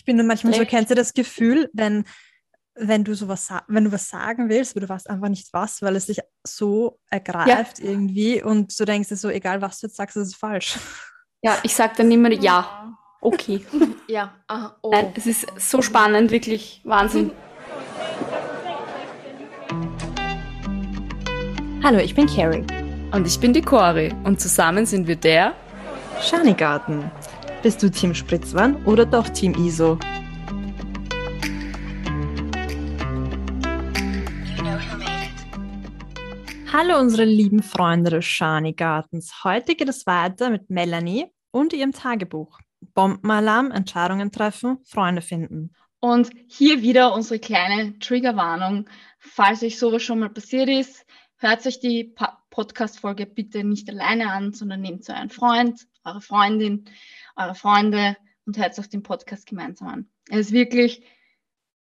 Ich bin nur manchmal Echt? so, kennst du das Gefühl, wenn, wenn du sowas wenn du was sagen willst, aber du weißt einfach nicht was, weil es dich so ergreift ja. irgendwie und du denkst dir so, egal was du jetzt sagst, das ist falsch. Ja, ich sage dann immer ja. Okay. ja, aha, oh. Nein, es ist so spannend, wirklich Wahnsinn. Hallo, ich bin Carrie. Und ich bin die Cori und zusammen sind wir der Schanigarten. Bist du Team Spritzwan oder doch Team ISO? Hallo unsere lieben Freunde des Schanigartens. Heute geht es weiter mit Melanie und ihrem Tagebuch. Bombenalarm, Entscheidungen treffen, Freunde finden. Und hier wieder unsere kleine Triggerwarnung. Falls euch sowas schon mal passiert ist, hört euch die Podcast-Folge bitte nicht alleine an, sondern nehmt so einen Freund, eure Freundin, eure Freunde und hört euch den Podcast gemeinsam an. Es ist wirklich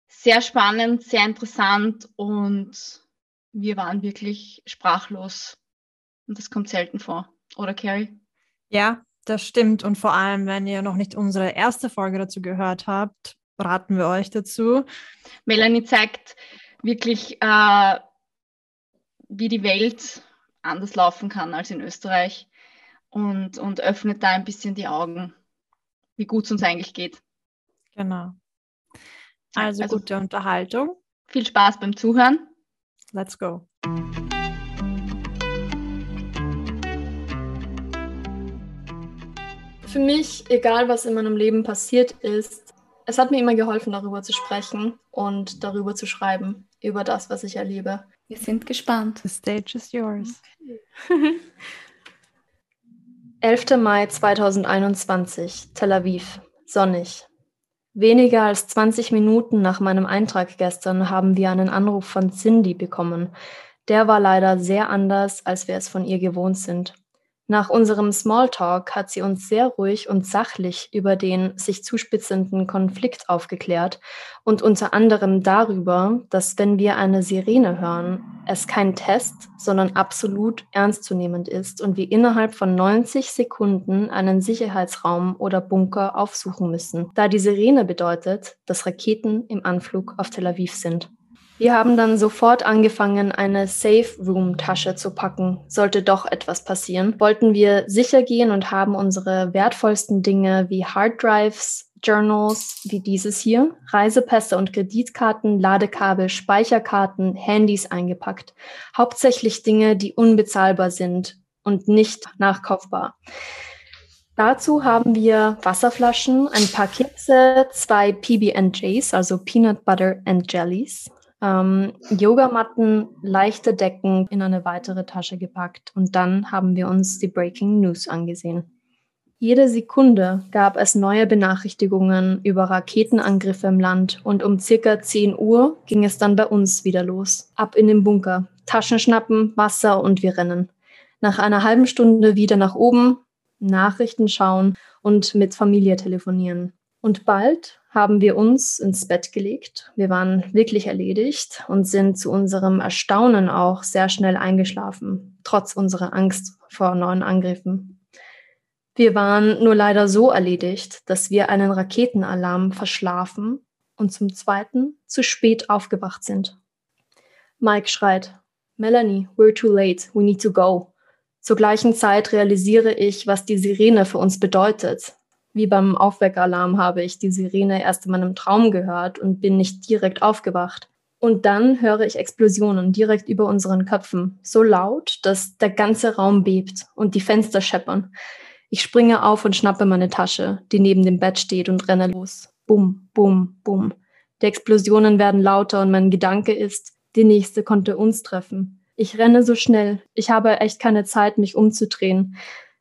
sehr spannend, sehr interessant und wir waren wirklich sprachlos. Und das kommt selten vor. Oder Carrie? Ja, das stimmt. Und vor allem, wenn ihr noch nicht unsere erste Folge dazu gehört habt, raten wir euch dazu. Melanie zeigt wirklich, äh, wie die Welt anders laufen kann als in Österreich und, und öffnet da ein bisschen die Augen, wie gut es uns eigentlich geht. Genau. Also, also gute Unterhaltung. Viel Spaß beim Zuhören. Let's go. Für mich, egal was in meinem Leben passiert ist, es hat mir immer geholfen, darüber zu sprechen und darüber zu schreiben, über das, was ich erlebe. Wir sind gespannt. The stage is yours. Okay. 11. Mai 2021, Tel Aviv, sonnig. Weniger als 20 Minuten nach meinem Eintrag gestern haben wir einen Anruf von Cindy bekommen. Der war leider sehr anders, als wir es von ihr gewohnt sind. Nach unserem Smalltalk hat sie uns sehr ruhig und sachlich über den sich zuspitzenden Konflikt aufgeklärt und unter anderem darüber, dass wenn wir eine Sirene hören, es kein Test, sondern absolut ernstzunehmend ist und wir innerhalb von 90 Sekunden einen Sicherheitsraum oder Bunker aufsuchen müssen, da die Sirene bedeutet, dass Raketen im Anflug auf Tel Aviv sind. Wir haben dann sofort angefangen, eine Safe Room Tasche zu packen. Sollte doch etwas passieren, wollten wir sicher gehen und haben unsere wertvollsten Dinge wie Hard Drives, Journals wie dieses hier, Reisepässe und Kreditkarten, Ladekabel, Speicherkarten, Handys eingepackt. Hauptsächlich Dinge, die unbezahlbar sind und nicht nachkaufbar. Dazu haben wir Wasserflaschen, ein paar Kekse, zwei PB&Js, also Peanut Butter and Jellies, ähm, Yogamatten, leichte Decken in eine weitere Tasche gepackt und dann haben wir uns die Breaking News angesehen. Jede Sekunde gab es neue Benachrichtigungen über Raketenangriffe im Land und um circa 10 Uhr ging es dann bei uns wieder los. Ab in den Bunker, Taschen schnappen, Wasser und wir rennen. Nach einer halben Stunde wieder nach oben, Nachrichten schauen und mit Familie telefonieren. Und bald haben wir uns ins Bett gelegt. Wir waren wirklich erledigt und sind zu unserem Erstaunen auch sehr schnell eingeschlafen, trotz unserer Angst vor neuen Angriffen. Wir waren nur leider so erledigt, dass wir einen Raketenalarm verschlafen und zum zweiten zu spät aufgewacht sind. Mike schreit, Melanie, we're too late, we need to go. Zur gleichen Zeit realisiere ich, was die Sirene für uns bedeutet. Wie beim Aufweckalarm habe ich die Sirene erst in meinem Traum gehört und bin nicht direkt aufgewacht. Und dann höre ich Explosionen direkt über unseren Köpfen, so laut, dass der ganze Raum bebt und die Fenster scheppern. Ich springe auf und schnappe meine Tasche, die neben dem Bett steht, und renne los. Bum, bum, bum. Die Explosionen werden lauter und mein Gedanke ist, die nächste konnte uns treffen. Ich renne so schnell. Ich habe echt keine Zeit, mich umzudrehen.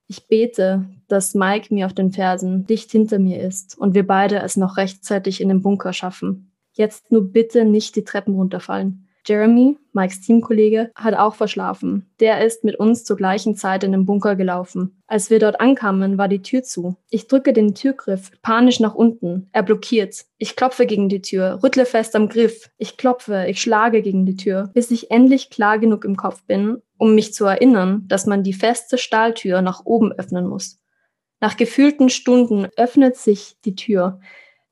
Ich bete, dass Mike mir auf den Fersen dicht hinter mir ist und wir beide es noch rechtzeitig in den Bunker schaffen. Jetzt nur bitte nicht die Treppen runterfallen. Jeremy, Mikes Teamkollege, hat auch verschlafen. Der ist mit uns zur gleichen Zeit in den Bunker gelaufen. Als wir dort ankamen, war die Tür zu. Ich drücke den Türgriff panisch nach unten. Er blockiert. Ich klopfe gegen die Tür, rüttle fest am Griff. Ich klopfe, ich schlage gegen die Tür, bis ich endlich klar genug im Kopf bin, um mich zu erinnern, dass man die feste Stahltür nach oben öffnen muss. Nach gefühlten Stunden öffnet sich die Tür.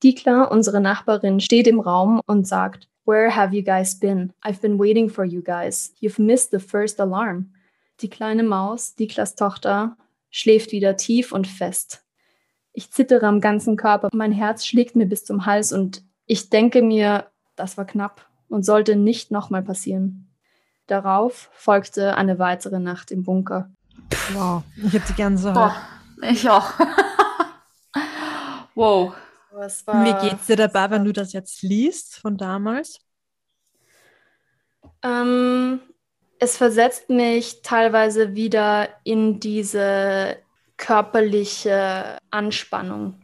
Dikla, unsere Nachbarin, steht im Raum und sagt, Where have you guys been? I've been waiting for you guys. You've missed the first alarm. Die kleine Maus, Diklas Tochter, schläft wieder tief und fest. Ich zittere am ganzen Körper, mein Herz schlägt mir bis zum Hals und ich denke mir, das war knapp und sollte nicht nochmal passieren. Darauf folgte eine weitere Nacht im Bunker. Wow, ich habe die ganze Boah, ich auch. wow. Wie geht's dir dabei, wenn du das jetzt liest von damals? Ähm, es versetzt mich teilweise wieder in diese körperliche Anspannung.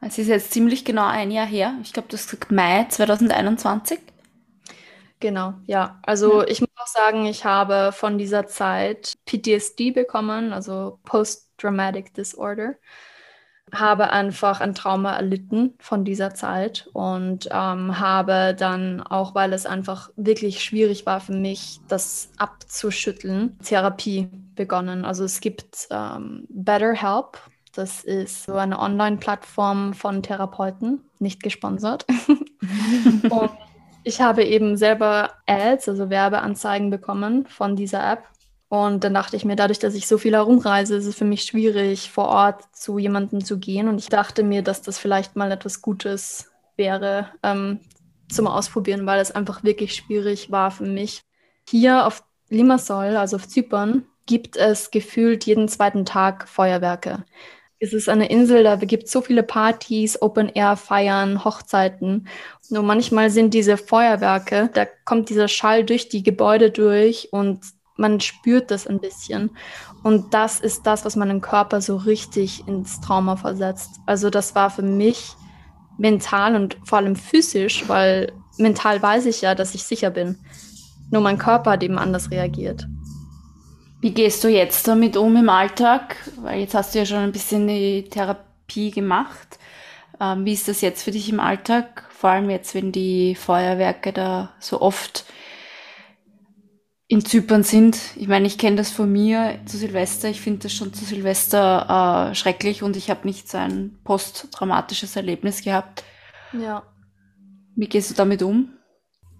Es ist jetzt ziemlich genau ein Jahr her. Ich glaube, das ist Mai 2021. Genau, ja. Also ja. ich muss sagen, ich habe von dieser Zeit PTSD bekommen, also Post-Dramatic Disorder habe einfach ein Trauma erlitten von dieser Zeit und ähm, habe dann auch, weil es einfach wirklich schwierig war für mich, das abzuschütteln, Therapie begonnen. Also es gibt ähm, BetterHelp. Das ist so eine Online-Plattform von Therapeuten, nicht gesponsert. und ich habe eben selber Ads, also Werbeanzeigen bekommen von dieser App und dann dachte ich mir, dadurch, dass ich so viel herumreise, ist es für mich schwierig, vor Ort zu jemandem zu gehen. Und ich dachte mir, dass das vielleicht mal etwas Gutes wäre ähm, zum Ausprobieren, weil es einfach wirklich schwierig war für mich. Hier auf Limassol, also auf Zypern, gibt es gefühlt jeden zweiten Tag Feuerwerke. Es ist eine Insel, da gibt es so viele Partys, Open-Air-Feiern, Hochzeiten. Nur manchmal sind diese Feuerwerke, da kommt dieser Schall durch die Gebäude durch und man spürt das ein bisschen. Und das ist das, was meinen Körper so richtig ins Trauma versetzt. Also das war für mich mental und vor allem physisch, weil mental weiß ich ja, dass ich sicher bin. Nur mein Körper hat eben anders reagiert. Wie gehst du jetzt damit um im Alltag? Weil jetzt hast du ja schon ein bisschen die Therapie gemacht. Ähm, wie ist das jetzt für dich im Alltag? Vor allem jetzt, wenn die Feuerwerke da so oft in Zypern sind. Ich meine, ich kenne das von mir zu Silvester. Ich finde das schon zu Silvester äh, schrecklich und ich habe nicht so ein posttraumatisches Erlebnis gehabt. Ja. Wie gehst du damit um?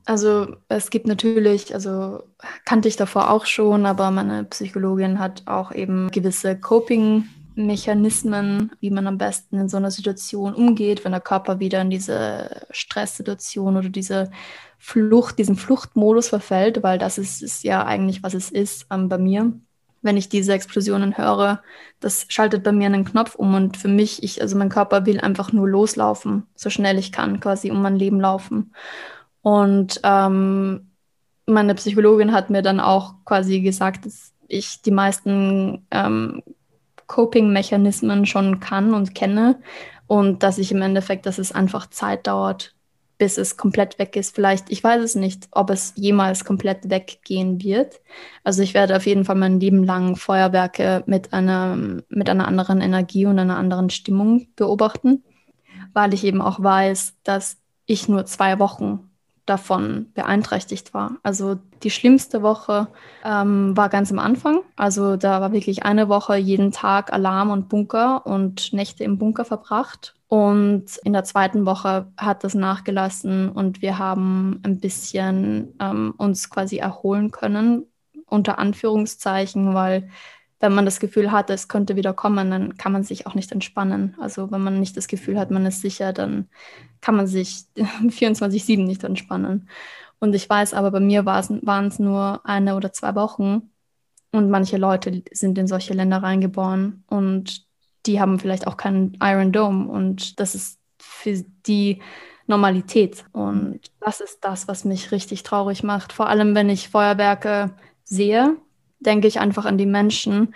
Also es gibt natürlich, also kannte ich davor auch schon, aber meine Psychologin hat auch eben gewisse Coping-Mechanismen, wie man am besten in so einer Situation umgeht, wenn der Körper wieder in diese Stresssituation oder diese Flucht, diesen Fluchtmodus verfällt, weil das ist, ist ja eigentlich, was es ist ähm, bei mir. Wenn ich diese Explosionen höre, das schaltet bei mir einen Knopf um und für mich, ich, also mein Körper will einfach nur loslaufen, so schnell ich kann, quasi um mein Leben laufen. Und ähm, meine Psychologin hat mir dann auch quasi gesagt, dass ich die meisten ähm, Coping-Mechanismen schon kann und kenne und dass ich im Endeffekt, dass es einfach Zeit dauert, bis es komplett weg ist. Vielleicht, ich weiß es nicht, ob es jemals komplett weggehen wird. Also ich werde auf jeden Fall mein Leben lang Feuerwerke mit einer, mit einer anderen Energie und einer anderen Stimmung beobachten, weil ich eben auch weiß, dass ich nur zwei Wochen davon beeinträchtigt war. Also die schlimmste Woche ähm, war ganz am Anfang. Also da war wirklich eine Woche jeden Tag Alarm und Bunker und Nächte im Bunker verbracht. Und in der zweiten Woche hat das nachgelassen und wir haben ein bisschen ähm, uns quasi erholen können, unter Anführungszeichen, weil wenn man das Gefühl hat, es könnte wieder kommen, dann kann man sich auch nicht entspannen. Also wenn man nicht das Gefühl hat, man ist sicher, dann kann man sich 24-7 nicht entspannen. Und ich weiß aber, bei mir waren es nur eine oder zwei Wochen und manche Leute sind in solche Länder reingeboren und die haben vielleicht auch keinen Iron Dome und das ist für die Normalität. Und das ist das, was mich richtig traurig macht. Vor allem, wenn ich Feuerwerke sehe, denke ich einfach an die Menschen,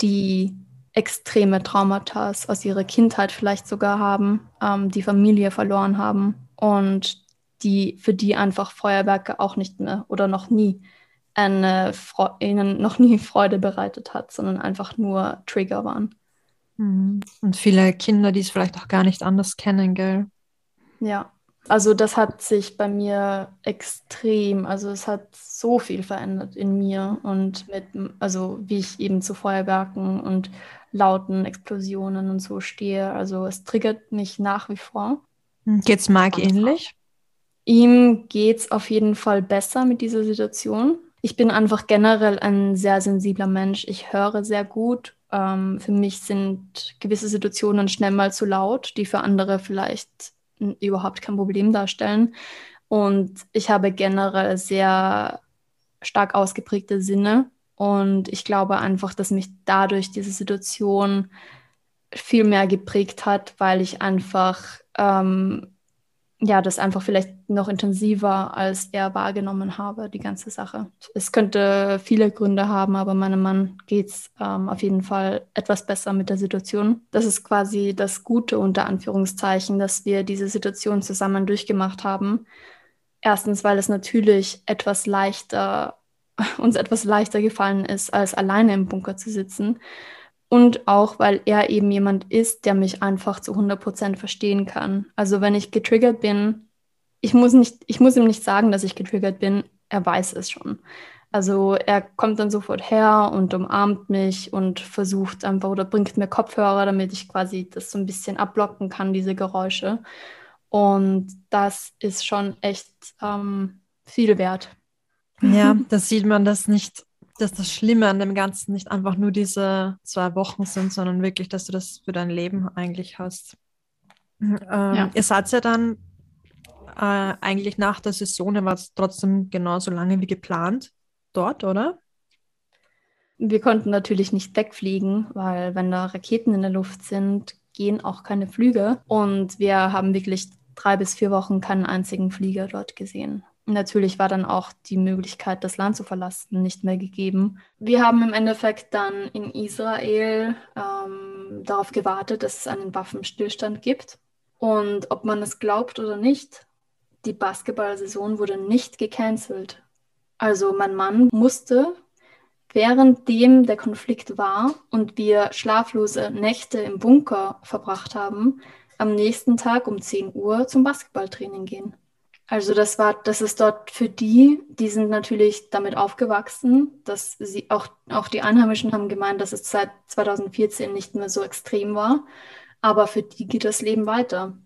die extreme Traumata aus ihrer Kindheit vielleicht sogar haben, ähm, die Familie verloren haben und die für die einfach Feuerwerke auch nicht mehr oder noch nie eine ihnen noch nie Freude bereitet hat, sondern einfach nur Trigger waren. Mhm. Und viele Kinder, die es vielleicht auch gar nicht anders kennen, gell? Ja, also das hat sich bei mir extrem, also es hat so viel verändert in mir und mit, also wie ich eben zu Feuerwerken und lauten Explosionen und so stehe. Also es triggert mich nach wie vor. Geht es Mike ähnlich? Ihm geht es auf jeden Fall besser mit dieser Situation. Ich bin einfach generell ein sehr sensibler Mensch. Ich höre sehr gut. Ähm, für mich sind gewisse Situationen schnell mal zu laut, die für andere vielleicht überhaupt kein Problem darstellen. Und ich habe generell sehr stark ausgeprägte Sinne. Und ich glaube einfach, dass mich dadurch diese Situation viel mehr geprägt hat, weil ich einfach ähm, ja, das einfach vielleicht noch intensiver als er wahrgenommen habe, die ganze Sache. Es könnte viele Gründe haben, aber meinem Mann geht es ähm, auf jeden Fall etwas besser mit der Situation. Das ist quasi das Gute unter Anführungszeichen, dass wir diese Situation zusammen durchgemacht haben. Erstens, weil es natürlich etwas leichter, uns etwas leichter gefallen ist, als alleine im Bunker zu sitzen. Und auch, weil er eben jemand ist, der mich einfach zu 100% verstehen kann. Also wenn ich getriggert bin, ich muss, nicht, ich muss ihm nicht sagen, dass ich getriggert bin, er weiß es schon. Also er kommt dann sofort her und umarmt mich und versucht einfach oder bringt mir Kopfhörer, damit ich quasi das so ein bisschen abblocken kann, diese Geräusche. Und das ist schon echt ähm, viel wert. Ja, da sieht man das nicht dass das Schlimme an dem Ganzen nicht einfach nur diese zwei Wochen sind, sondern wirklich, dass du das für dein Leben eigentlich hast. Mhm, ähm, ja. Ihr seid ja dann äh, eigentlich nach der Saison, war es trotzdem genauso lange wie geplant dort, oder? Wir konnten natürlich nicht wegfliegen, weil wenn da Raketen in der Luft sind, gehen auch keine Flüge. Und wir haben wirklich drei bis vier Wochen keinen einzigen Flieger dort gesehen. Natürlich war dann auch die Möglichkeit, das Land zu verlassen, nicht mehr gegeben. Wir haben im Endeffekt dann in Israel ähm, darauf gewartet, dass es einen Waffenstillstand gibt. Und ob man es glaubt oder nicht, die Basketball-Saison wurde nicht gecancelt. Also mein Mann musste, währenddem der Konflikt war und wir schlaflose Nächte im Bunker verbracht haben, am nächsten Tag um 10 Uhr zum Basketballtraining gehen. Also das war, das ist dort für die, die sind natürlich damit aufgewachsen, dass sie auch, auch die Einheimischen haben gemeint, dass es seit 2014 nicht mehr so extrem war. Aber für die geht das Leben weiter.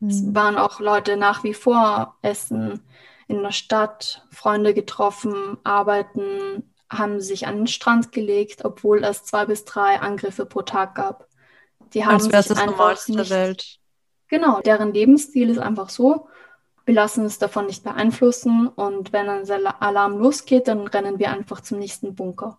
Mhm. Es waren auch Leute nach wie vor essen in der Stadt, Freunde getroffen, arbeiten, haben sich an den Strand gelegt, obwohl es zwei bis drei Angriffe pro Tag gab. Die haben Als sich das einfach nicht, der Welt. Genau, deren Lebensstil ist einfach so wir lassen uns davon nicht beeinflussen und wenn ein Alarm losgeht, dann rennen wir einfach zum nächsten Bunker.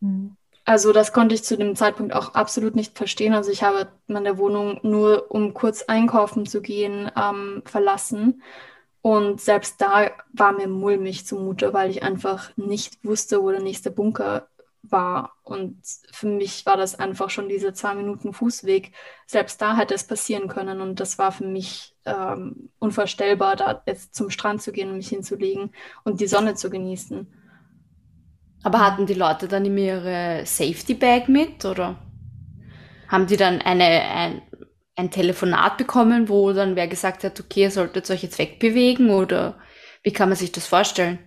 Mhm. Also das konnte ich zu dem Zeitpunkt auch absolut nicht verstehen. Also ich habe meine Wohnung nur, um kurz einkaufen zu gehen, ähm, verlassen. Und selbst da war mir mulmig zumute, weil ich einfach nicht wusste, wo der nächste Bunker war. Und für mich war das einfach schon diese zwei Minuten Fußweg. Selbst da hätte es passieren können. Und das war für mich ähm, unvorstellbar, da jetzt zum Strand zu gehen und mich hinzulegen und die Sonne zu genießen. Aber hatten die Leute dann immer ihre Safety Bag mit oder haben die dann eine, ein, ein Telefonat bekommen, wo dann wer gesagt hat, okay, ihr solltet euch jetzt wegbewegen oder wie kann man sich das vorstellen?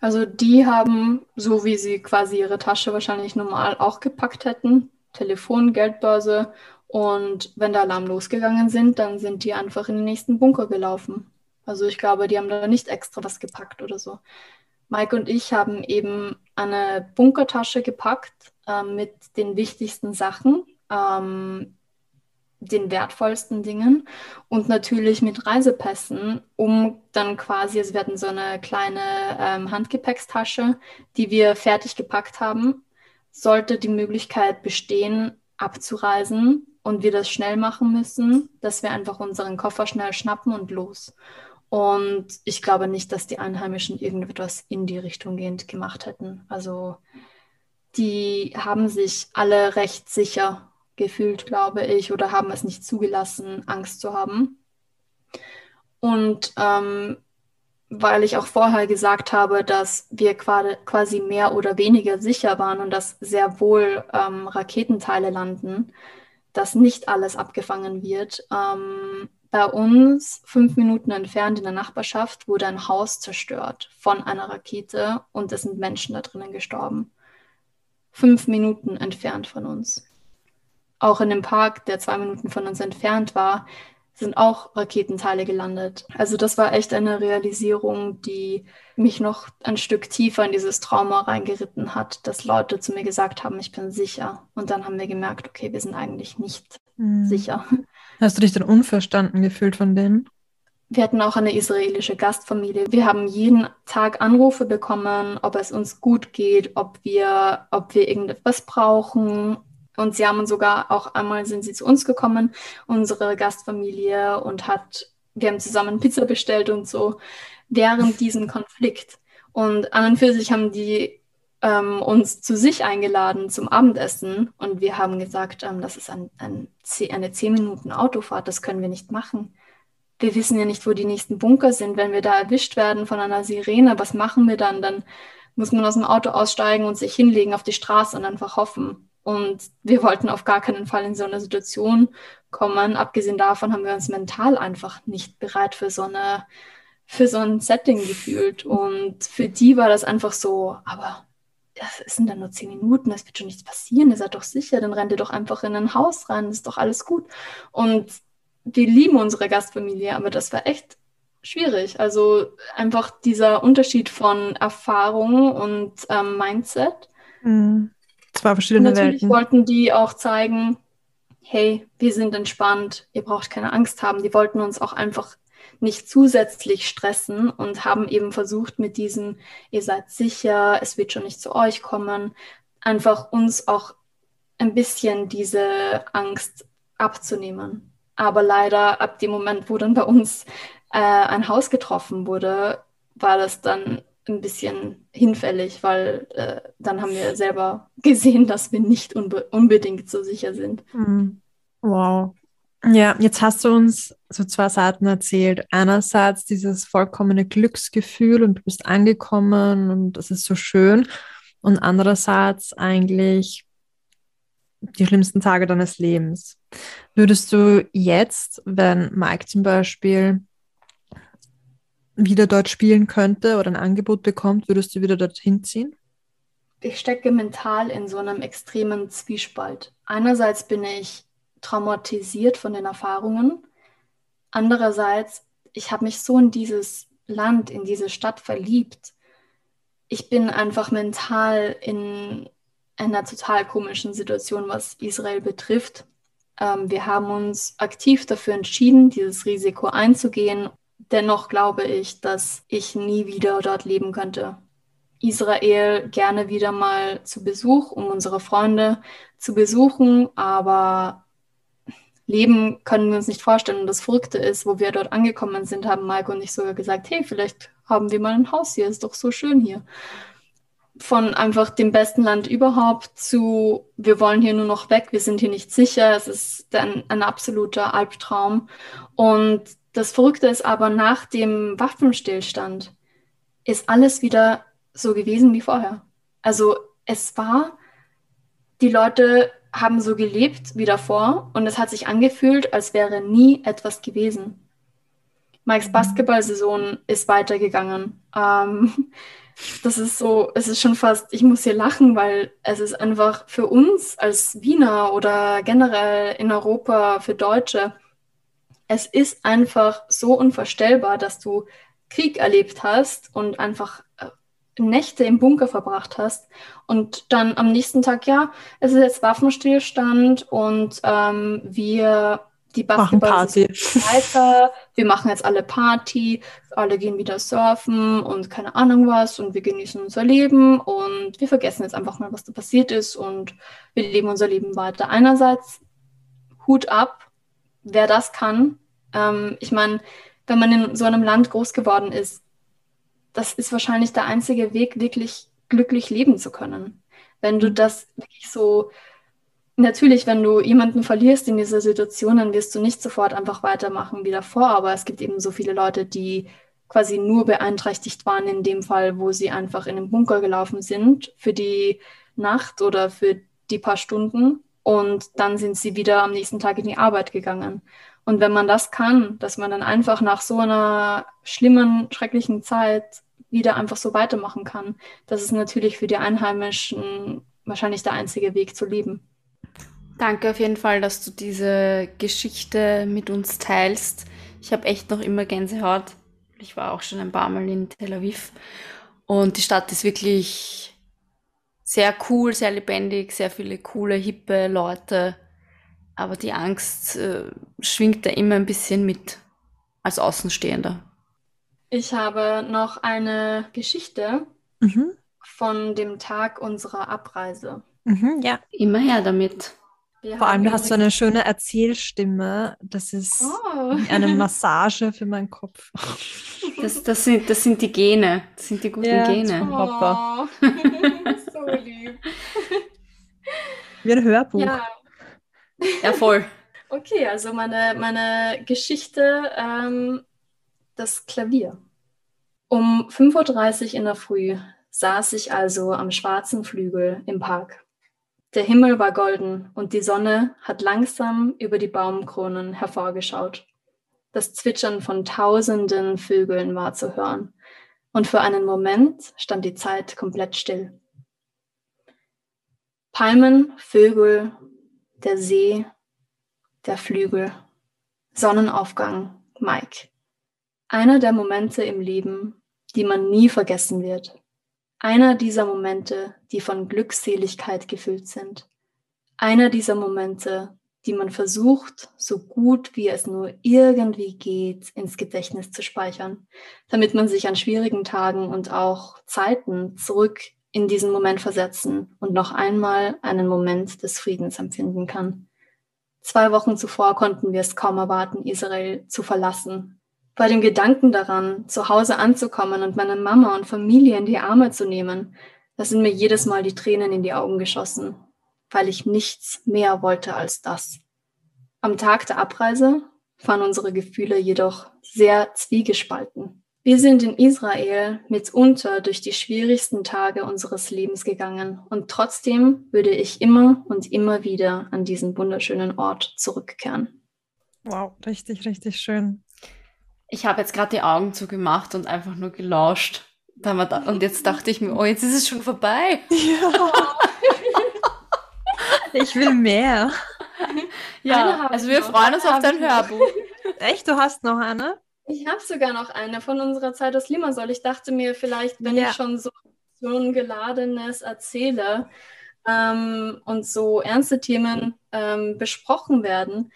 Also die haben, so wie sie quasi ihre Tasche wahrscheinlich normal auch gepackt hätten, Telefon, Geldbörse und wenn der Alarm losgegangen sind, dann sind die einfach in den nächsten Bunker gelaufen. Also ich glaube, die haben da nicht extra was gepackt oder so. Mike und ich haben eben eine Bunkertasche gepackt äh, mit den wichtigsten Sachen. Ähm, den wertvollsten Dingen und natürlich mit Reisepässen, um dann quasi, also wir hatten so eine kleine ähm, Handgepäckstasche, die wir fertig gepackt haben, sollte die Möglichkeit bestehen, abzureisen und wir das schnell machen müssen, dass wir einfach unseren Koffer schnell schnappen und los. Und ich glaube nicht, dass die Einheimischen irgendetwas in die Richtung gehend gemacht hätten. Also die haben sich alle recht sicher gefühlt, glaube ich, oder haben es nicht zugelassen, Angst zu haben. Und ähm, weil ich auch vorher gesagt habe, dass wir quasi mehr oder weniger sicher waren und dass sehr wohl ähm, Raketenteile landen, dass nicht alles abgefangen wird. Ähm, bei uns, fünf Minuten entfernt in der Nachbarschaft, wurde ein Haus zerstört von einer Rakete und es sind Menschen da drinnen gestorben. Fünf Minuten entfernt von uns auch in dem Park, der zwei Minuten von uns entfernt war, sind auch Raketenteile gelandet. Also das war echt eine Realisierung, die mich noch ein Stück tiefer in dieses Trauma reingeritten hat, dass Leute zu mir gesagt haben, ich bin sicher. Und dann haben wir gemerkt, okay, wir sind eigentlich nicht mhm. sicher. Hast du dich dann unverstanden gefühlt von denen? Wir hatten auch eine israelische Gastfamilie. Wir haben jeden Tag Anrufe bekommen, ob es uns gut geht, ob wir, ob wir irgendetwas brauchen. Und sie haben sogar auch einmal sind sie zu uns gekommen, unsere Gastfamilie, und hat, wir haben zusammen Pizza bestellt und so während diesem Konflikt. Und an und für sich haben die ähm, uns zu sich eingeladen zum Abendessen und wir haben gesagt, ähm, das ist ein, ein, eine zehn Minuten Autofahrt, das können wir nicht machen. Wir wissen ja nicht, wo die nächsten Bunker sind. Wenn wir da erwischt werden von einer Sirene, was machen wir dann? Dann muss man aus dem Auto aussteigen und sich hinlegen auf die Straße und einfach hoffen. Und wir wollten auf gar keinen Fall in so eine Situation kommen. Abgesehen davon haben wir uns mental einfach nicht bereit für so eine, für so ein Setting gefühlt. Und für die war das einfach so, aber es sind dann nur zehn Minuten, es wird schon nichts passieren, ihr seid doch sicher, dann rennt ihr doch einfach in ein Haus rein, ist doch alles gut. Und wir lieben unsere Gastfamilie, aber das war echt schwierig. Also einfach dieser Unterschied von Erfahrung und ähm, Mindset. Mhm. Zwei verschiedene Natürlich Welten. wollten die auch zeigen, hey, wir sind entspannt, ihr braucht keine Angst haben. Die wollten uns auch einfach nicht zusätzlich stressen und haben eben versucht mit diesem, ihr seid sicher, es wird schon nicht zu euch kommen, einfach uns auch ein bisschen diese Angst abzunehmen. Aber leider ab dem Moment, wo dann bei uns äh, ein Haus getroffen wurde, war das dann ein bisschen hinfällig, weil äh, dann haben wir selber gesehen, dass wir nicht unbe unbedingt so sicher sind. Mhm. Wow. Ja, jetzt hast du uns so zwei Seiten erzählt. Einerseits dieses vollkommene Glücksgefühl und du bist angekommen und das ist so schön. Und andererseits eigentlich die schlimmsten Tage deines Lebens. Würdest du jetzt, wenn Mike zum Beispiel wieder dort spielen könnte oder ein Angebot bekommt, würdest du wieder dorthin ziehen? Ich stecke mental in so einem extremen Zwiespalt. Einerseits bin ich traumatisiert von den Erfahrungen. Andererseits, ich habe mich so in dieses Land, in diese Stadt verliebt. Ich bin einfach mental in einer total komischen Situation, was Israel betrifft. Ähm, wir haben uns aktiv dafür entschieden, dieses Risiko einzugehen. Dennoch glaube ich, dass ich nie wieder dort leben könnte. Israel gerne wieder mal zu Besuch, um unsere Freunde zu besuchen, aber leben können wir uns nicht vorstellen. Und das Verrückte ist, wo wir dort angekommen sind, haben Mike und ich sogar gesagt, hey, vielleicht haben wir mal ein Haus hier, ist doch so schön hier. Von einfach dem besten Land überhaupt zu, wir wollen hier nur noch weg, wir sind hier nicht sicher, es ist ein, ein absoluter Albtraum. Und das Verrückte ist aber, nach dem Waffenstillstand ist alles wieder so gewesen wie vorher. Also es war, die Leute haben so gelebt wie davor und es hat sich angefühlt, als wäre nie etwas gewesen. Mikes mhm. Basketballsaison ist weitergegangen. Ähm, das ist so, es ist schon fast, ich muss hier lachen, weil es ist einfach für uns als Wiener oder generell in Europa für Deutsche, es ist einfach so unvorstellbar, dass du Krieg erlebt hast und einfach äh, Nächte im Bunker verbracht hast und dann am nächsten Tag, ja, es ist jetzt Waffenstillstand und ähm, wir die Basketball weiter, wir machen jetzt alle Party, alle gehen wieder surfen und keine Ahnung was und wir genießen unser Leben und wir vergessen jetzt einfach mal, was da passiert ist und wir leben unser Leben weiter. Einerseits Hut ab, wer das kann. Ähm, ich meine, wenn man in so einem Land groß geworden ist, das ist wahrscheinlich der einzige Weg, wirklich glücklich leben zu können. Wenn du mhm. das wirklich so, natürlich, wenn du jemanden verlierst in dieser Situation, dann wirst du nicht sofort einfach weitermachen wie davor, aber es gibt eben so viele Leute, die quasi nur beeinträchtigt waren in dem Fall, wo sie einfach in den Bunker gelaufen sind für die Nacht oder für die paar Stunden und dann sind sie wieder am nächsten Tag in die Arbeit gegangen. Und wenn man das kann, dass man dann einfach nach so einer schlimmen, schrecklichen Zeit wieder einfach so weitermachen kann, das ist natürlich für die Einheimischen wahrscheinlich der einzige Weg zu leben. Danke auf jeden Fall, dass du diese Geschichte mit uns teilst. Ich habe echt noch immer Gänsehaut. Ich war auch schon ein paar Mal in Tel Aviv. Und die Stadt ist wirklich sehr cool, sehr lebendig, sehr viele coole, hippe Leute. Aber die Angst äh, schwingt da immer ein bisschen mit als Außenstehender. Ich habe noch eine Geschichte mhm. von dem Tag unserer Abreise. Mhm, ja. Immer her damit. Wir Vor allem, du hast so eine schöne Erzählstimme. Das ist oh. eine Massage für meinen Kopf. Das, das, sind, das sind die Gene. Das sind die guten ja, Gene. Oh. so lieb. Wie ein Hörbuch. Ja, ja voll. Okay, also meine, meine Geschichte, ähm, das Klavier. Um 5.30 Uhr in der Früh saß ich also am schwarzen Flügel im Park. Der Himmel war golden und die Sonne hat langsam über die Baumkronen hervorgeschaut. Das Zwitschern von tausenden Vögeln war zu hören. Und für einen Moment stand die Zeit komplett still. Palmen, Vögel, der See, der Flügel, Sonnenaufgang, Mike. Einer der Momente im Leben, die man nie vergessen wird. Einer dieser Momente, die von Glückseligkeit gefüllt sind. Einer dieser Momente, die man versucht, so gut wie es nur irgendwie geht, ins Gedächtnis zu speichern, damit man sich an schwierigen Tagen und auch Zeiten zurück in diesen Moment versetzen und noch einmal einen Moment des Friedens empfinden kann. Zwei Wochen zuvor konnten wir es kaum erwarten, Israel zu verlassen, bei dem Gedanken daran, zu Hause anzukommen und meine Mama und Familie in die Arme zu nehmen, da sind mir jedes Mal die Tränen in die Augen geschossen, weil ich nichts mehr wollte als das. Am Tag der Abreise waren unsere Gefühle jedoch sehr zwiegespalten. Wir sind in Israel mitunter durch die schwierigsten Tage unseres Lebens gegangen und trotzdem würde ich immer und immer wieder an diesen wunderschönen Ort zurückkehren. Wow, richtig, richtig schön. Ich habe jetzt gerade die Augen zugemacht und einfach nur gelauscht. und jetzt dachte ich mir, oh, jetzt ist es schon vorbei. Ja. ich will mehr. Ja, also wir freuen uns auf dein Hörbuch. Echt, du hast noch eine? Ich habe sogar noch eine von unserer Zeit aus Limassol. Ich dachte mir vielleicht, wenn ja. ich schon so, geladenes erzähle ähm, und so ernste Themen ähm, besprochen werden,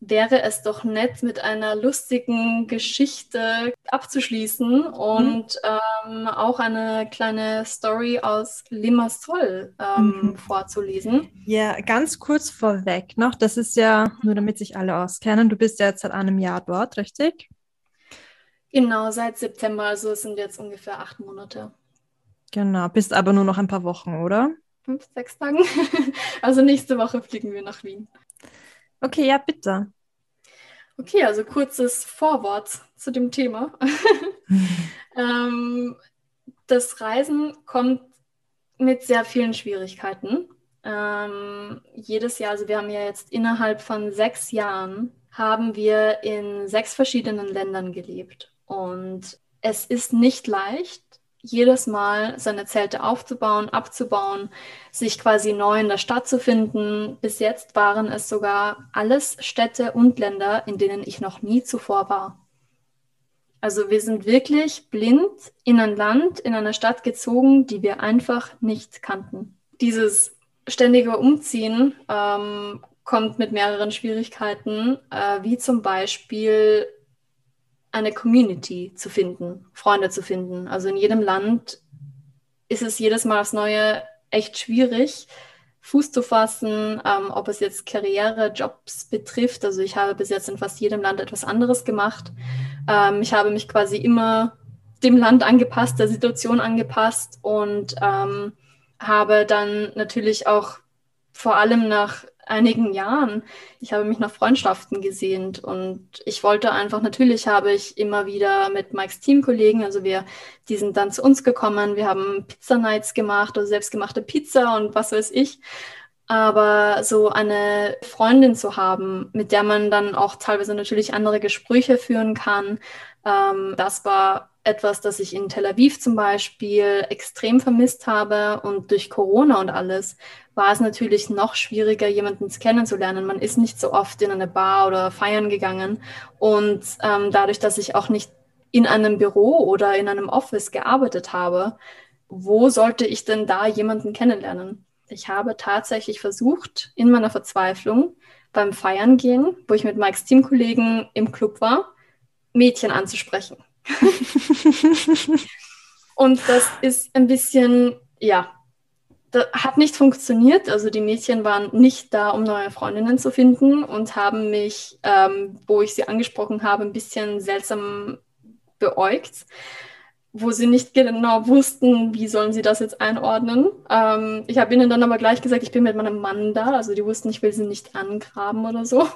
wäre es doch nett, mit einer lustigen Geschichte abzuschließen und mhm. ähm, auch eine kleine Story aus Limassol ähm, mhm. vorzulesen. Ja, ganz kurz vorweg noch, das ist ja, nur damit sich alle auskennen, du bist ja jetzt seit einem Jahr dort, richtig? Genau, seit September, also es sind jetzt ungefähr acht Monate. Genau, bist aber nur noch ein paar Wochen, oder? Fünf, sechs Tagen. also nächste Woche fliegen wir nach Wien. Okay, ja, bitte. Okay, also kurzes Vorwort zu dem Thema. ähm, das Reisen kommt mit sehr vielen Schwierigkeiten. Ähm, jedes Jahr, also wir haben ja jetzt innerhalb von sechs Jahren, haben wir in sechs verschiedenen Ländern gelebt. Und es ist nicht leicht, jedes Mal seine Zelte aufzubauen, abzubauen, sich quasi neu in der Stadt zu finden. Bis jetzt waren es sogar alles Städte und Länder, in denen ich noch nie zuvor war. Also wir sind wirklich blind in ein Land, in eine Stadt gezogen, die wir einfach nicht kannten. Dieses ständige Umziehen ähm, kommt mit mehreren Schwierigkeiten, äh, wie zum Beispiel eine Community zu finden, Freunde zu finden. Also in jedem Land ist es jedes Mal aufs Neue echt schwierig, Fuß zu fassen, ähm, ob es jetzt Karriere, Jobs betrifft. Also ich habe bis jetzt in fast jedem Land etwas anderes gemacht. Ähm, ich habe mich quasi immer dem Land angepasst, der Situation angepasst und ähm, habe dann natürlich auch vor allem nach einigen Jahren. Ich habe mich nach Freundschaften gesehnt und ich wollte einfach, natürlich habe ich immer wieder mit Mikes Teamkollegen, also wir, die sind dann zu uns gekommen, wir haben Pizza Nights gemacht, also selbstgemachte Pizza und was weiß ich. Aber so eine Freundin zu haben, mit der man dann auch teilweise natürlich andere Gespräche führen kann, ähm, das war etwas, das ich in Tel Aviv zum Beispiel extrem vermisst habe. Und durch Corona und alles war es natürlich noch schwieriger, jemanden kennenzulernen. Man ist nicht so oft in eine Bar oder feiern gegangen. Und ähm, dadurch, dass ich auch nicht in einem Büro oder in einem Office gearbeitet habe, wo sollte ich denn da jemanden kennenlernen? Ich habe tatsächlich versucht, in meiner Verzweiflung beim Feiern gehen, wo ich mit Mikes Teamkollegen im Club war, Mädchen anzusprechen. und das ist ein bisschen, ja, das hat nicht funktioniert. Also die Mädchen waren nicht da, um neue Freundinnen zu finden und haben mich, ähm, wo ich sie angesprochen habe, ein bisschen seltsam beäugt wo sie nicht genau wussten, wie sollen sie das jetzt einordnen. Ähm, ich habe ihnen dann aber gleich gesagt, ich bin mit meinem Mann da. Also die wussten, ich will sie nicht angraben oder so.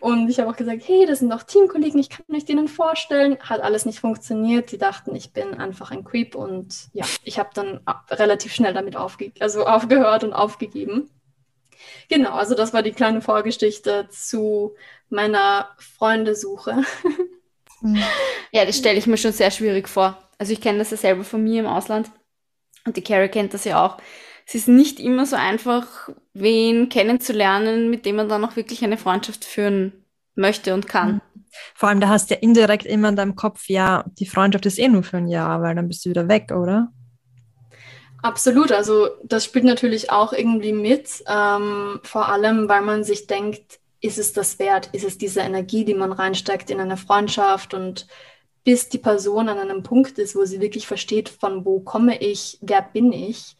Und ich habe auch gesagt, hey, das sind doch Teamkollegen, ich kann mich denen vorstellen. Hat alles nicht funktioniert. Die dachten, ich bin einfach ein Creep. Und ja, ich habe dann relativ schnell damit aufge also aufgehört und aufgegeben. Genau, also das war die kleine Vorgeschichte zu meiner Freundesuche. Ja, das stelle ich mir schon sehr schwierig vor. Also ich kenne das ja selber von mir im Ausland und die Carrie kennt das ja auch. Es ist nicht immer so einfach, wen kennenzulernen, mit dem man dann auch wirklich eine Freundschaft führen möchte und kann. Mhm. Vor allem, da hast du ja indirekt immer in deinem Kopf, ja, die Freundschaft ist eh nur für ein Jahr, weil dann bist du wieder weg, oder? Absolut, also das spielt natürlich auch irgendwie mit, ähm, vor allem, weil man sich denkt, ist es das wert? Ist es diese Energie, die man reinsteckt in eine Freundschaft und bis die Person an einem Punkt ist, wo sie wirklich versteht, von wo komme ich, wer bin ich,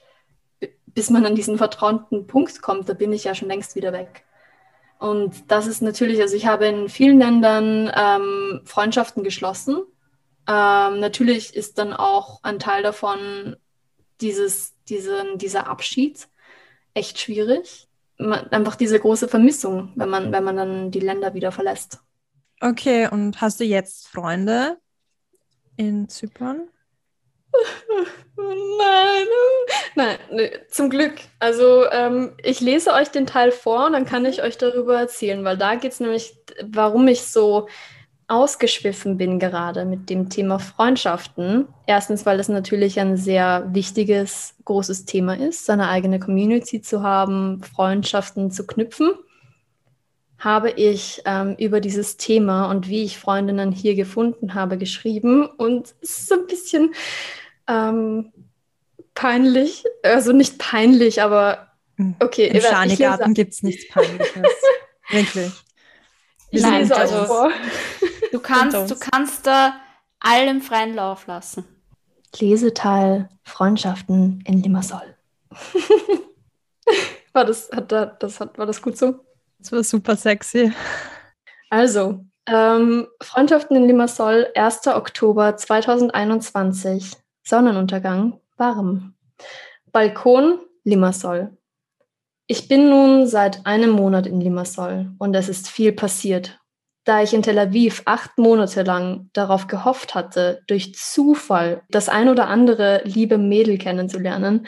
bis man an diesen vertrauten Punkt kommt, da bin ich ja schon längst wieder weg. Und das ist natürlich, also ich habe in vielen Ländern ähm, Freundschaften geschlossen. Ähm, natürlich ist dann auch ein Teil davon dieses, diesen, dieser Abschied echt schwierig. Einfach diese große Vermissung, wenn man, wenn man dann die Länder wieder verlässt. Okay, und hast du jetzt Freunde, in Zypern? Nein, nein, nee, zum Glück. Also ähm, ich lese euch den Teil vor und dann kann ich euch darüber erzählen, weil da geht es nämlich, warum ich so ausgeschwiffen bin gerade mit dem Thema Freundschaften. Erstens, weil es natürlich ein sehr wichtiges, großes Thema ist, seine eigene Community zu haben, Freundschaften zu knüpfen habe ich ähm, über dieses Thema und wie ich Freundinnen hier gefunden habe geschrieben. Und es ist so ein bisschen ähm, peinlich. Also nicht peinlich, aber hm. okay. Im Schanigarten gibt es nichts Peinliches. Wirklich. Ich Nein, lese also, euch vor. Du kannst, du kannst da allem freien Lauf lassen. Leseteil Freundschaften in Limassol. war, das, hat da, das hat, war das gut so? Das war super sexy. Also, ähm, Freundschaften in Limassol, 1. Oktober 2021. Sonnenuntergang, warm. Balkon, Limassol. Ich bin nun seit einem Monat in Limassol und es ist viel passiert. Da ich in Tel Aviv acht Monate lang darauf gehofft hatte, durch Zufall das ein oder andere liebe Mädel kennenzulernen,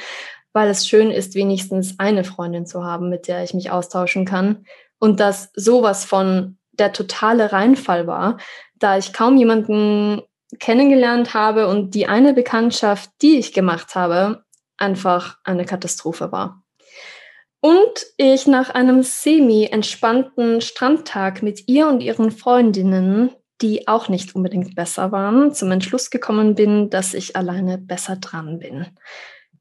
weil es schön ist, wenigstens eine Freundin zu haben, mit der ich mich austauschen kann, und dass sowas von der totale Reinfall war, da ich kaum jemanden kennengelernt habe und die eine Bekanntschaft, die ich gemacht habe, einfach eine Katastrophe war. Und ich nach einem semi-entspannten Strandtag mit ihr und ihren Freundinnen, die auch nicht unbedingt besser waren, zum Entschluss gekommen bin, dass ich alleine besser dran bin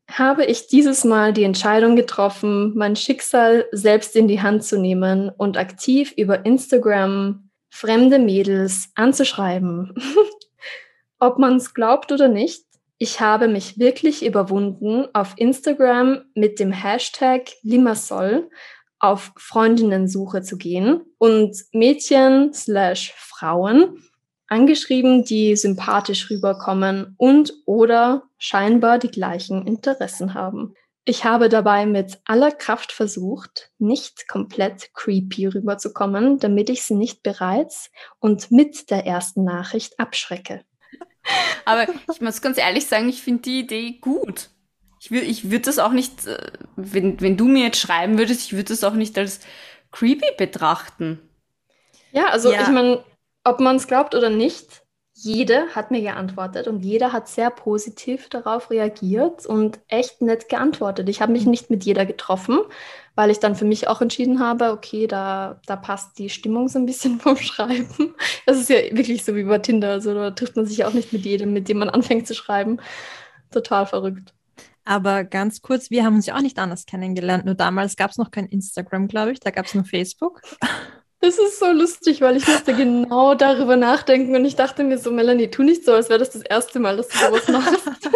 habe ich dieses Mal die Entscheidung getroffen, mein Schicksal selbst in die Hand zu nehmen und aktiv über Instagram fremde Mädels anzuschreiben. Ob man es glaubt oder nicht, ich habe mich wirklich überwunden, auf Instagram mit dem Hashtag Limassol auf Freundinnensuche zu gehen und Mädchen slash Frauen angeschrieben, die sympathisch rüberkommen und oder scheinbar die gleichen Interessen haben. Ich habe dabei mit aller Kraft versucht, nicht komplett creepy rüberzukommen, damit ich sie nicht bereits und mit der ersten Nachricht abschrecke. Aber ich muss ganz ehrlich sagen, ich finde die Idee gut. Ich, würde ich würd das auch nicht, äh, wenn, wenn du mir jetzt schreiben würdest, ich würde das auch nicht als creepy betrachten. Ja, also ja. ich meine, ob man es glaubt oder nicht, jede hat mir geantwortet und jeder hat sehr positiv darauf reagiert und echt nett geantwortet. Ich habe mich nicht mit jeder getroffen, weil ich dann für mich auch entschieden habe, okay, da, da passt die Stimmung so ein bisschen vom Schreiben. Das ist ja wirklich so wie bei Tinder, also da trifft man sich auch nicht mit jedem, mit dem man anfängt zu schreiben. Total verrückt. Aber ganz kurz, wir haben uns ja auch nicht anders kennengelernt. Nur damals gab es noch kein Instagram, glaube ich. Da gab es nur Facebook. Das ist so lustig, weil ich musste genau darüber nachdenken und ich dachte mir so, Melanie, tu nicht so, als wäre das das erste Mal, dass du sowas machst.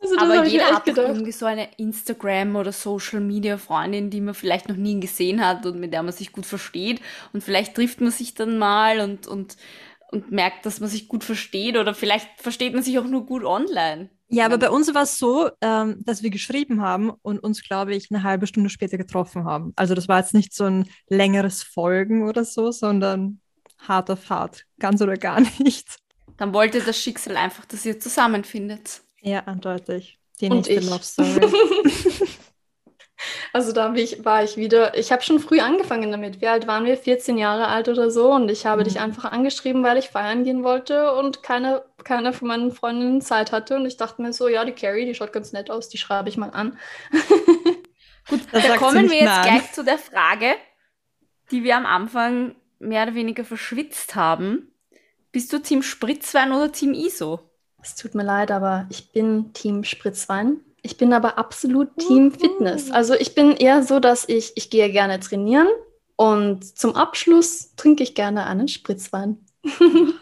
also, Aber jeder hat doch irgendwie so eine Instagram- oder Social-Media-Freundin, die man vielleicht noch nie gesehen hat und mit der man sich gut versteht. Und vielleicht trifft man sich dann mal und, und, und merkt, dass man sich gut versteht oder vielleicht versteht man sich auch nur gut online. Ja, aber bei uns war es so, ähm, dass wir geschrieben haben und uns, glaube ich, eine halbe Stunde später getroffen haben. Also das war jetzt nicht so ein längeres Folgen oder so, sondern hart auf hart, ganz oder gar nicht. Dann wollte das Schicksal einfach, dass ihr zusammenfindet. Ja, eindeutig. Die nächste Love Story. Also da ich, war ich wieder, ich habe schon früh angefangen damit. Wie alt waren wir? 14 Jahre alt oder so. Und ich habe mhm. dich einfach angeschrieben, weil ich feiern gehen wollte und keine, keine von meinen Freundinnen Zeit hatte. Und ich dachte mir so, ja, die Carrie, die schaut ganz nett aus, die schreibe ich mal an. Gut, da kommen wir jetzt an. gleich zu der Frage, die wir am Anfang mehr oder weniger verschwitzt haben. Bist du Team Spritzwein oder Team ISO? Es tut mir leid, aber ich bin Team Spritzwein. Ich bin aber absolut Team Fitness. Also ich bin eher so, dass ich, ich gehe gerne trainieren und zum Abschluss trinke ich gerne einen Spritzwein.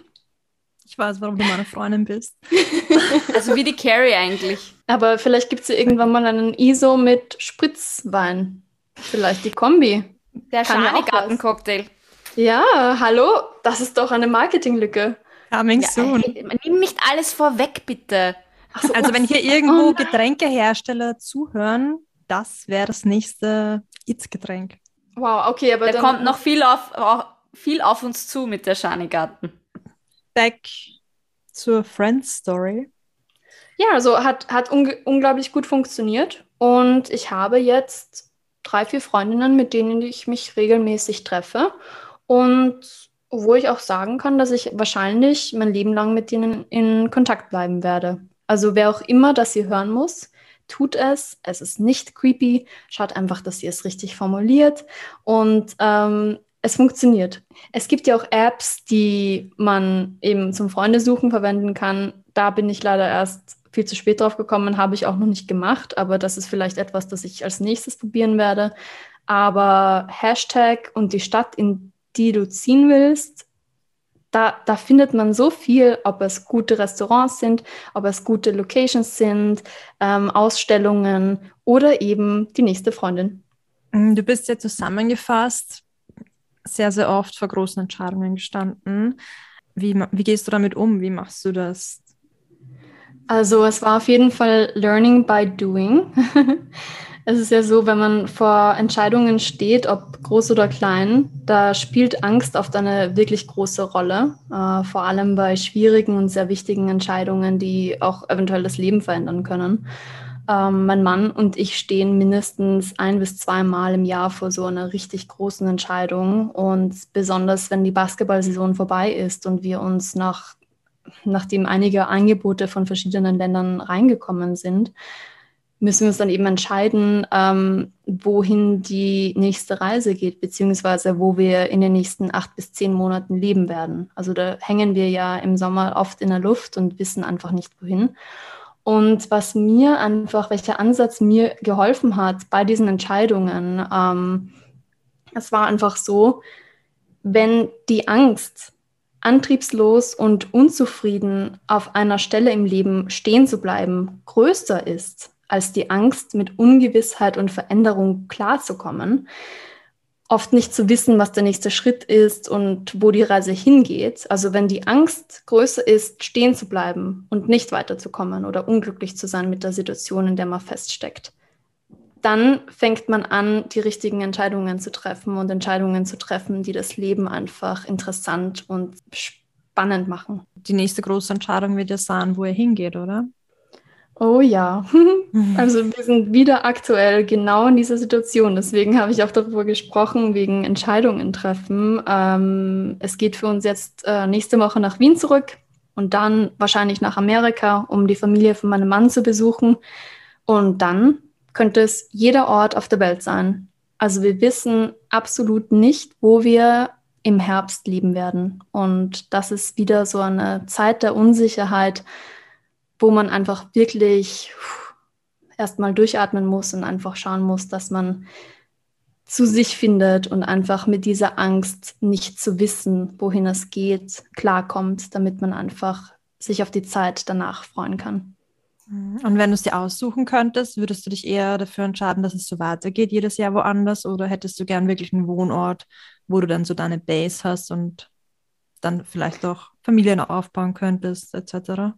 Ich weiß, warum du meine Freundin bist. Also wie die Carrie eigentlich. Aber vielleicht gibt es ja irgendwann mal einen ISO mit Spritzwein. Vielleicht die Kombi. Der Schanigarten-Cocktail. Ja, hallo, das ist doch eine Marketinglücke. Coming ja, soon. Nimm nicht alles vorweg, bitte. So, also wenn hier irgendwo oh Getränkehersteller zuhören, das wäre das nächste It's-Getränk. Wow, okay, aber da kommt noch viel auf, viel auf uns zu mit der Schanigarten. Back zur Friends Story. Ja, also hat, hat un unglaublich gut funktioniert und ich habe jetzt drei, vier Freundinnen, mit denen ich mich regelmäßig treffe und wo ich auch sagen kann, dass ich wahrscheinlich mein Leben lang mit denen in Kontakt bleiben werde. Also wer auch immer das hier hören muss, tut es. Es ist nicht creepy. Schaut einfach, dass ihr es richtig formuliert und ähm, es funktioniert. Es gibt ja auch Apps, die man eben zum Freundesuchen verwenden kann. Da bin ich leider erst viel zu spät drauf gekommen, habe ich auch noch nicht gemacht, aber das ist vielleicht etwas, das ich als nächstes probieren werde. Aber Hashtag und die Stadt, in die du ziehen willst, da, da findet man so viel, ob es gute Restaurants sind, ob es gute Locations sind, ähm, Ausstellungen oder eben die nächste Freundin. Mm, du bist ja zusammengefasst sehr, sehr oft vor großen Entscheidungen gestanden. Wie, wie gehst du damit um? Wie machst du das? Also es war auf jeden Fall Learning by Doing. Es ist ja so, wenn man vor Entscheidungen steht, ob groß oder klein, da spielt Angst oft eine wirklich große Rolle, äh, vor allem bei schwierigen und sehr wichtigen Entscheidungen, die auch eventuell das Leben verändern können. Ähm, mein Mann und ich stehen mindestens ein bis zweimal im Jahr vor so einer richtig großen Entscheidung und besonders wenn die Basketballsaison vorbei ist und wir uns nach nachdem einige Angebote von verschiedenen Ländern reingekommen sind, müssen wir uns dann eben entscheiden, ähm, wohin die nächste Reise geht, beziehungsweise wo wir in den nächsten acht bis zehn Monaten leben werden. Also da hängen wir ja im Sommer oft in der Luft und wissen einfach nicht wohin. Und was mir einfach, welcher Ansatz mir geholfen hat bei diesen Entscheidungen, ähm, es war einfach so, wenn die Angst antriebslos und unzufrieden auf einer Stelle im Leben stehen zu bleiben, größer ist als die Angst, mit Ungewissheit und Veränderung klarzukommen. Oft nicht zu wissen, was der nächste Schritt ist und wo die Reise hingeht. Also wenn die Angst größer ist, stehen zu bleiben und nicht weiterzukommen oder unglücklich zu sein mit der Situation, in der man feststeckt dann fängt man an, die richtigen Entscheidungen zu treffen und Entscheidungen zu treffen, die das Leben einfach interessant und spannend machen. Die nächste große Entscheidung wird ja sein, wo er hingeht, oder? Oh ja. Also wir sind wieder aktuell genau in dieser Situation. Deswegen habe ich auch darüber gesprochen, wegen Entscheidungen treffen. Ähm, es geht für uns jetzt äh, nächste Woche nach Wien zurück und dann wahrscheinlich nach Amerika, um die Familie von meinem Mann zu besuchen. Und dann könnte es jeder Ort auf der Welt sein. Also wir wissen absolut nicht, wo wir im Herbst leben werden. Und das ist wieder so eine Zeit der Unsicherheit, wo man einfach wirklich erstmal durchatmen muss und einfach schauen muss, dass man zu sich findet und einfach mit dieser Angst, nicht zu wissen, wohin es geht, klarkommt, damit man einfach sich auf die Zeit danach freuen kann. Mhm. Und wenn du es dir aussuchen könntest, würdest du dich eher dafür entscheiden, dass es so weitergeht, jedes Jahr woanders, oder hättest du gern wirklich einen Wohnort, wo du dann so deine Base hast und dann vielleicht auch Familien aufbauen könntest, etc.?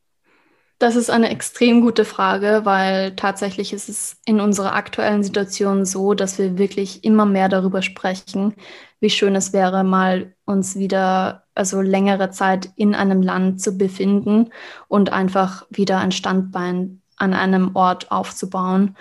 Das ist eine extrem gute Frage, weil tatsächlich ist es in unserer aktuellen Situation so, dass wir wirklich immer mehr darüber sprechen, wie schön es wäre, mal uns wieder, also längere Zeit in einem Land zu befinden und einfach wieder ein Standbein an einem Ort aufzubauen.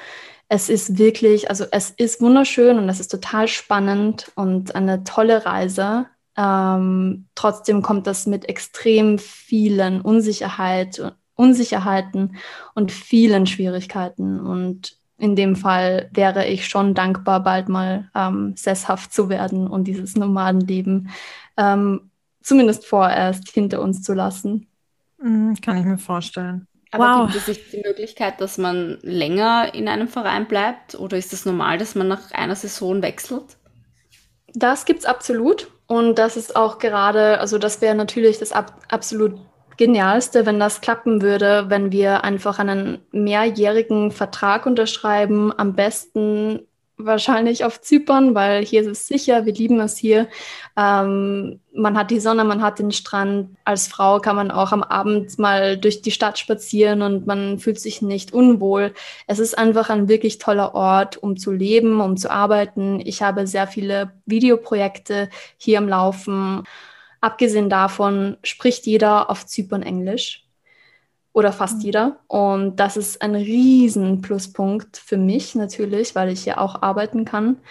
Es ist wirklich, also es ist wunderschön und es ist total spannend und eine tolle Reise. Ähm, trotzdem kommt das mit extrem vielen Unsicherheit Unsicherheiten und vielen Schwierigkeiten. Und in dem Fall wäre ich schon dankbar, bald mal ähm, sesshaft zu werden und dieses Nomadenleben ähm, zumindest vorerst hinter uns zu lassen. Mhm, kann ich mir vorstellen. Aber wow. gibt es nicht die Möglichkeit, dass man länger in einem Verein bleibt oder ist es das normal, dass man nach einer Saison wechselt? Das gibt es absolut. Und das ist auch gerade, also das wäre natürlich das ab, absolut Genialste, wenn das klappen würde, wenn wir einfach einen mehrjährigen Vertrag unterschreiben, am besten wahrscheinlich auf Zypern, weil hier ist es sicher, wir lieben es hier. Ähm, man hat die Sonne, man hat den Strand. Als Frau kann man auch am Abend mal durch die Stadt spazieren und man fühlt sich nicht unwohl. Es ist einfach ein wirklich toller Ort, um zu leben, um zu arbeiten. Ich habe sehr viele Videoprojekte hier am Laufen. Abgesehen davon spricht jeder auf Zypern Englisch oder fast mhm. jeder. Und das ist ein riesen Pluspunkt für mich natürlich, weil ich ja auch arbeiten kann.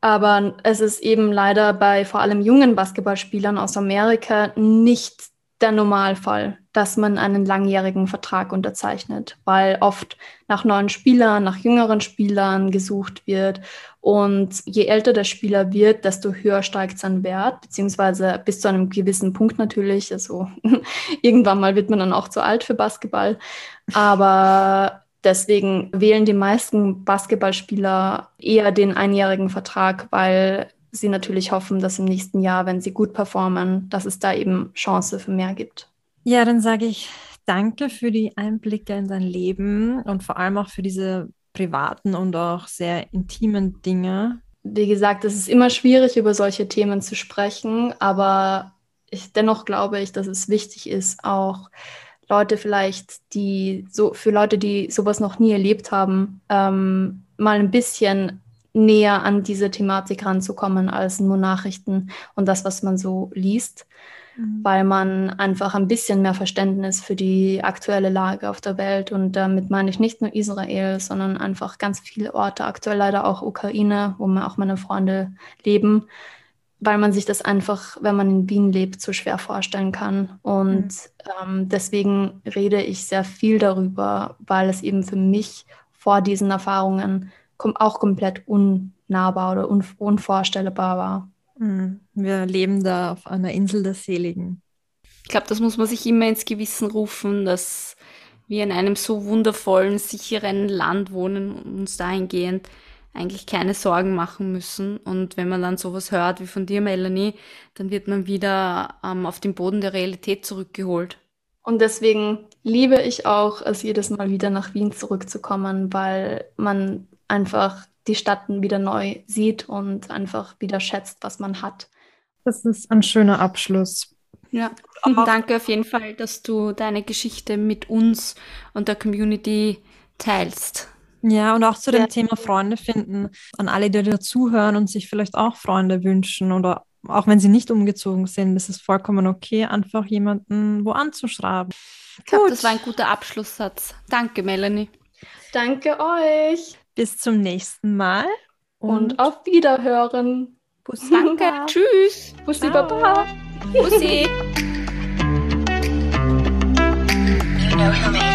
Aber es ist eben leider bei vor allem jungen Basketballspielern aus Amerika nicht der Normalfall, dass man einen langjährigen Vertrag unterzeichnet, weil oft nach neuen Spielern, nach jüngeren Spielern gesucht wird. Und je älter der Spieler wird, desto höher steigt sein Wert, beziehungsweise bis zu einem gewissen Punkt natürlich. Also irgendwann mal wird man dann auch zu alt für Basketball. Aber deswegen wählen die meisten Basketballspieler eher den einjährigen Vertrag, weil sie natürlich hoffen, dass im nächsten Jahr, wenn sie gut performen, dass es da eben Chance für mehr gibt. Ja, dann sage ich danke für die Einblicke in dein Leben und vor allem auch für diese privaten und auch sehr intimen Dinge. Wie gesagt, es ist immer schwierig, über solche Themen zu sprechen, aber ich, dennoch glaube ich, dass es wichtig ist, auch Leute vielleicht, die so für Leute, die sowas noch nie erlebt haben, ähm, mal ein bisschen näher an diese Thematik ranzukommen als nur Nachrichten und das, was man so liest, mhm. weil man einfach ein bisschen mehr Verständnis für die aktuelle Lage auf der Welt und damit meine ich nicht nur Israel, sondern einfach ganz viele Orte, aktuell leider auch Ukraine, wo auch meine Freunde leben, weil man sich das einfach, wenn man in Wien lebt, so schwer vorstellen kann. Und mhm. ähm, deswegen rede ich sehr viel darüber, weil es eben für mich vor diesen Erfahrungen auch komplett unnahbar oder un unvorstellbar war. Hm. Wir leben da auf einer Insel der Seligen. Ich glaube, das muss man sich immer ins Gewissen rufen, dass wir in einem so wundervollen, sicheren Land wohnen und uns dahingehend eigentlich keine Sorgen machen müssen. Und wenn man dann sowas hört wie von dir, Melanie, dann wird man wieder ähm, auf den Boden der Realität zurückgeholt. Und deswegen liebe ich auch, es jedes Mal wieder nach Wien zurückzukommen, weil man einfach die Stadt wieder neu sieht und einfach wieder schätzt, was man hat. Das ist ein schöner Abschluss. Ja, und danke auf jeden Fall, dass du deine Geschichte mit uns und der Community teilst. Ja, und auch zu dem ja. Thema Freunde finden, an alle, die dazuhören und sich vielleicht auch Freunde wünschen oder auch wenn sie nicht umgezogen sind, ist es vollkommen okay, einfach jemanden wo anzuschreiben. Ich glaube, das war ein guter Abschlusssatz. Danke, Melanie. Danke euch. Bis zum nächsten Mal. Und, und auf Wiederhören. Bussi. Danke. Tschüss. Bussi Baba. Bussi. You know